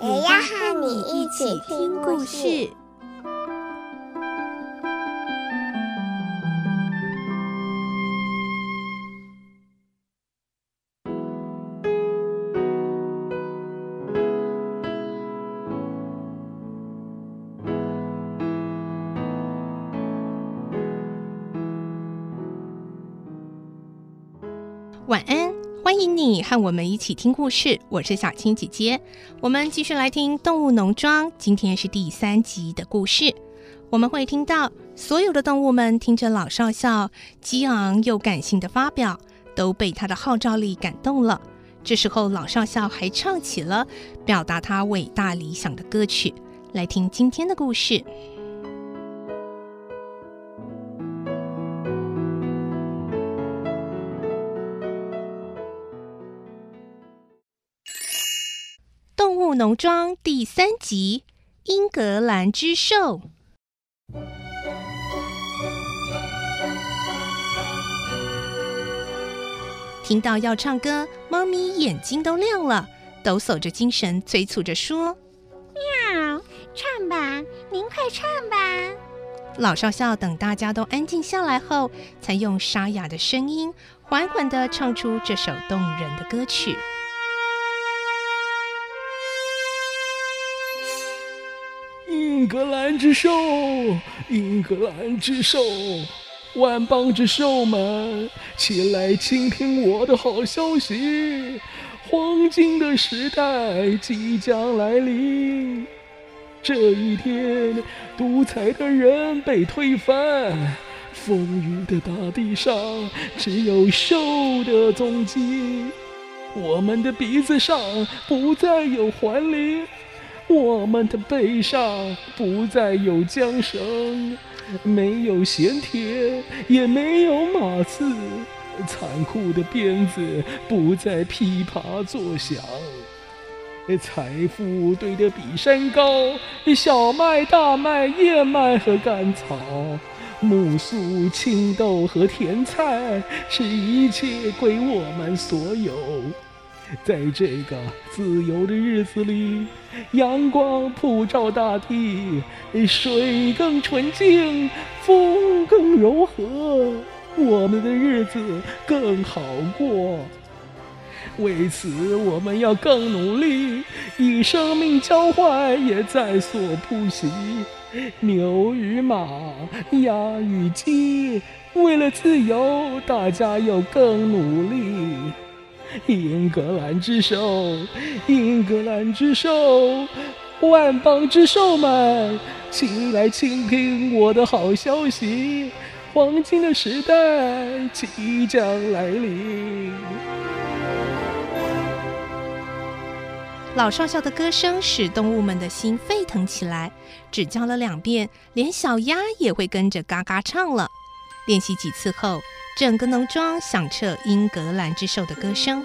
也要和你一起听故事。晚安，欢迎你和我们一起听故事。我是小青姐姐，我们继续来听《动物农庄》，今天是第三集的故事。我们会听到所有的动物们听着老少校激昂又感性的发表，都被他的号召力感动了。这时候，老少校还唱起了表达他伟大理想的歌曲。来听今天的故事。《农庄》第三集《英格兰之兽》。听到要唱歌，猫咪眼睛都亮了，抖擞着精神，催促着说：“喵，唱吧，您快唱吧！”老少校等大家都安静下来后，才用沙哑的声音，缓缓地唱出这首动人的歌曲。英格兰之兽，英格兰之兽，万邦之兽们，起来倾听我的好消息！黄金的时代即将来临。这一天，独裁的人被推翻，丰腴的大地上只有兽的踪迹。我们的鼻子上不再有环铃。我们的背上不再有缰绳，没有衔铁，也没有马刺，残酷的鞭子不再噼啪作响。财富堆得比山高，小麦、大麦、燕麦和甘草，苜蓿、青豆和甜菜，是一切归我们所有。在这个自由的日子里，阳光普照大地，水更纯净，风更柔和，我们的日子更好过。为此，我们要更努力，以生命交换也在所不惜。牛与马，鸭与鸡，为了自由，大家要更努力。英格兰之兽，英格兰之兽，万邦之兽们，请来倾听我的好消息！黄金的时代即将来临。老少校的歌声使动物们的心沸腾起来，只叫了两遍，连小鸭也会跟着嘎嘎唱了。练习几次后，整个农庄响彻英格兰之兽的歌声，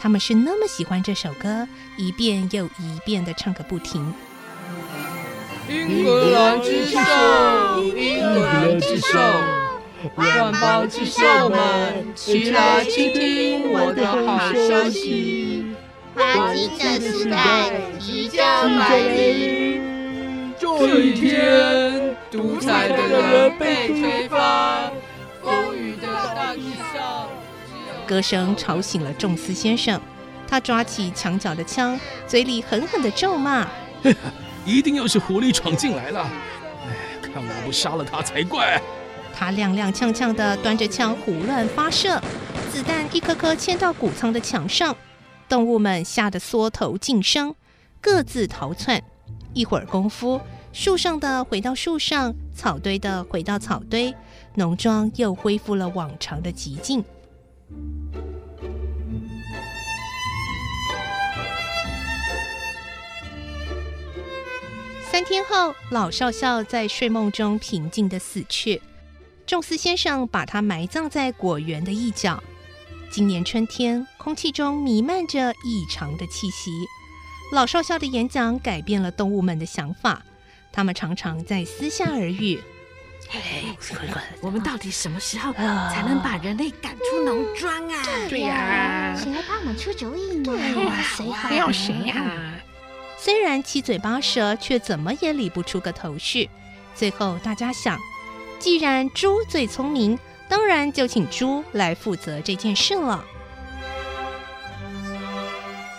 他们是那么喜欢这首歌，一遍又一遍地唱个不停。英格兰之兽，英格兰之兽，万邦之兽们，起来倾听我的好消息！黄金的时代即将来临。这一天，独裁的人被推翻。歌声吵醒了仲斯先生，他抓起墙角的枪，嘴里狠狠地咒骂：“ 一定又是狐狸闯进来了！哎，看我不杀了他才怪！”他踉踉跄跄地端着枪胡乱发射，子弹一颗颗嵌到谷仓的墙上，动物们吓得缩头噤声，各自逃窜。一会儿功夫，树上的回到树上，草堆的回到草堆，农庄又恢复了往常的寂静。三天后，老少校在睡梦中平静的死去。仲斯先生把他埋葬在果园的一角。今年春天，空气中弥漫着异常的气息。老少校的演讲改变了动物们的想法，他们常常在私下耳语：“嘿，我们到底什么时候才能把人类赶出农庄啊？”“对呀，谁来帮我们出主意呢？对呀，谁还要谁呀？”虽然七嘴八舌，却怎么也理不出个头绪。最后，大家想，既然猪最聪明，当然就请猪来负责这件事了。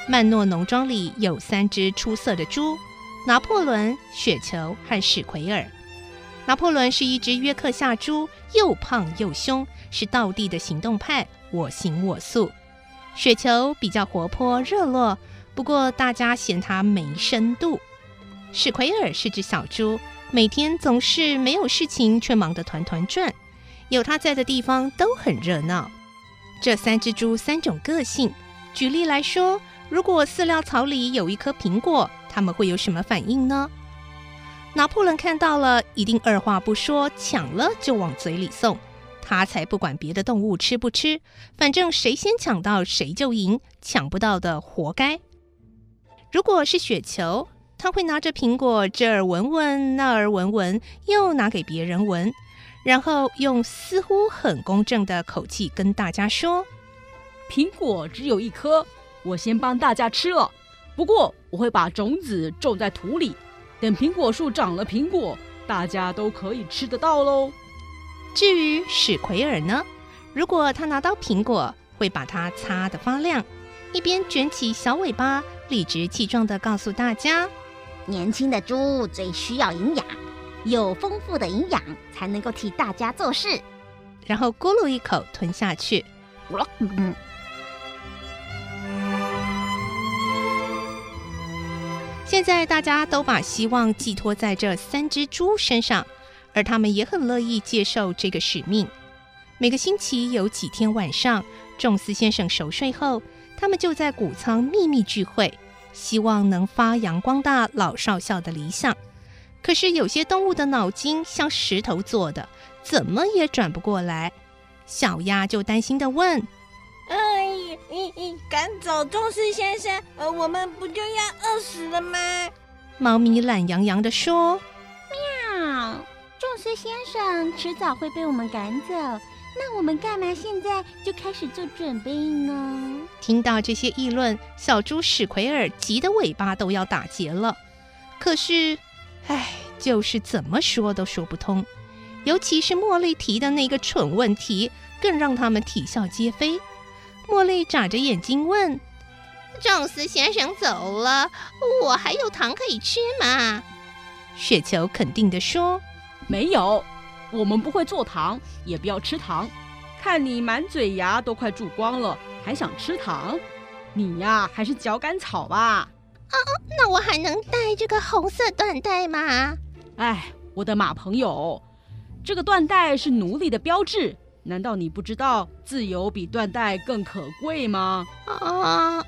曼诺农庄里有三只出色的猪：拿破仑、雪球和史奎尔。拿破仑是一只约克夏猪，又胖又凶，是道地的行动派，我行我素。雪球比较活泼热络，不过大家嫌它没深度。史奎尔是只小猪，每天总是没有事情，却忙得团团转。有他在的地方都很热闹。这三只猪三种个性，举例来说。如果饲料槽里有一颗苹果，他们会有什么反应呢？拿破仑看到了，一定二话不说，抢了就往嘴里送。他才不管别的动物吃不吃，反正谁先抢到谁就赢，抢不到的活该。如果是雪球，他会拿着苹果这儿闻闻，那儿闻闻，又拿给别人闻，然后用似乎很公正的口气跟大家说：“苹果只有一颗。”我先帮大家吃了，不过我会把种子种在土里，等苹果树长了苹果，大家都可以吃得到喽。至于史奎尔呢，如果他拿到苹果，会把它擦得发亮，一边卷起小尾巴，理直气壮地告诉大家：年轻的猪最需要营养，有丰富的营养才能够替大家做事。然后咕噜一口吞下去。嗯现在大家都把希望寄托在这三只猪身上，而他们也很乐意接受这个使命。每个星期有几天晚上，仲斯先生熟睡后，他们就在谷仓秘密聚会，希望能发扬光大老少校的理想。可是有些动物的脑筋像石头做的，怎么也转不过来。小鸭就担心地问。哎，你你赶走仲斯先生，呃，我们不就要饿死了吗？猫咪懒洋洋的说：“喵，仲斯先生迟早会被我们赶走，那我们干嘛现在就开始做准备呢？”听到这些议论，小猪史奎尔急得尾巴都要打结了。可是，唉，就是怎么说都说不通，尤其是茉莉提的那个蠢问题，更让他们啼笑皆非。茉莉眨着眼睛问：“宙斯先生走了，我还有糖可以吃吗？”雪球肯定地说：“没有，我们不会做糖，也不要吃糖。看你满嘴牙都快蛀光了，还想吃糖？你呀，还是嚼干草吧。”哦，那我还能戴这个红色缎带吗？哎，我的马朋友，这个缎带是奴隶的标志。难道你不知道自由比缎带更可贵吗？啊啊！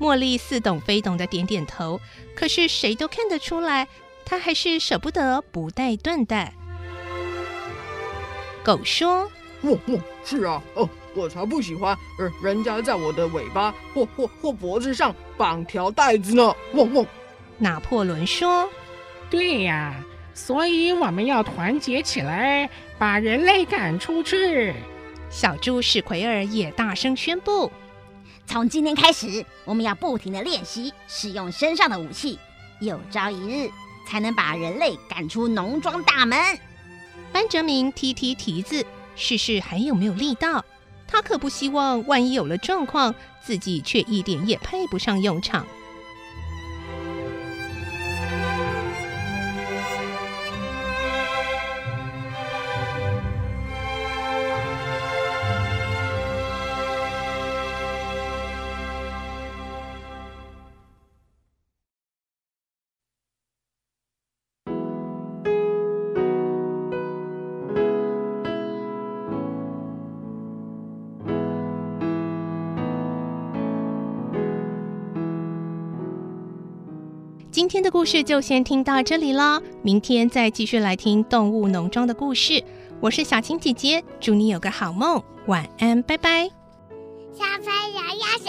茉莉似懂非懂的点点头，可是谁都看得出来，她还是舍不得不带缎带。狗说：“哦哦，是啊，哦，我才不喜欢，呃，人家在我的尾巴或或或脖子上绑条带子呢。”汪汪。拿破仑说：“对呀。”所以我们要团结起来，把人类赶出去。小猪史奎尔也大声宣布：从今天开始，我们要不停的练习使用身上的武器，有朝一日才能把人类赶出农庄大门。班哲明踢踢蹄子，试试还有没有力道。他可不希望万一有了状况，自己却一点也派不上用场。今天的故事就先听到这里了，明天再继续来听动物农庄的故事。我是小青姐姐，祝你有个好梦，晚安，拜拜。小朋友要，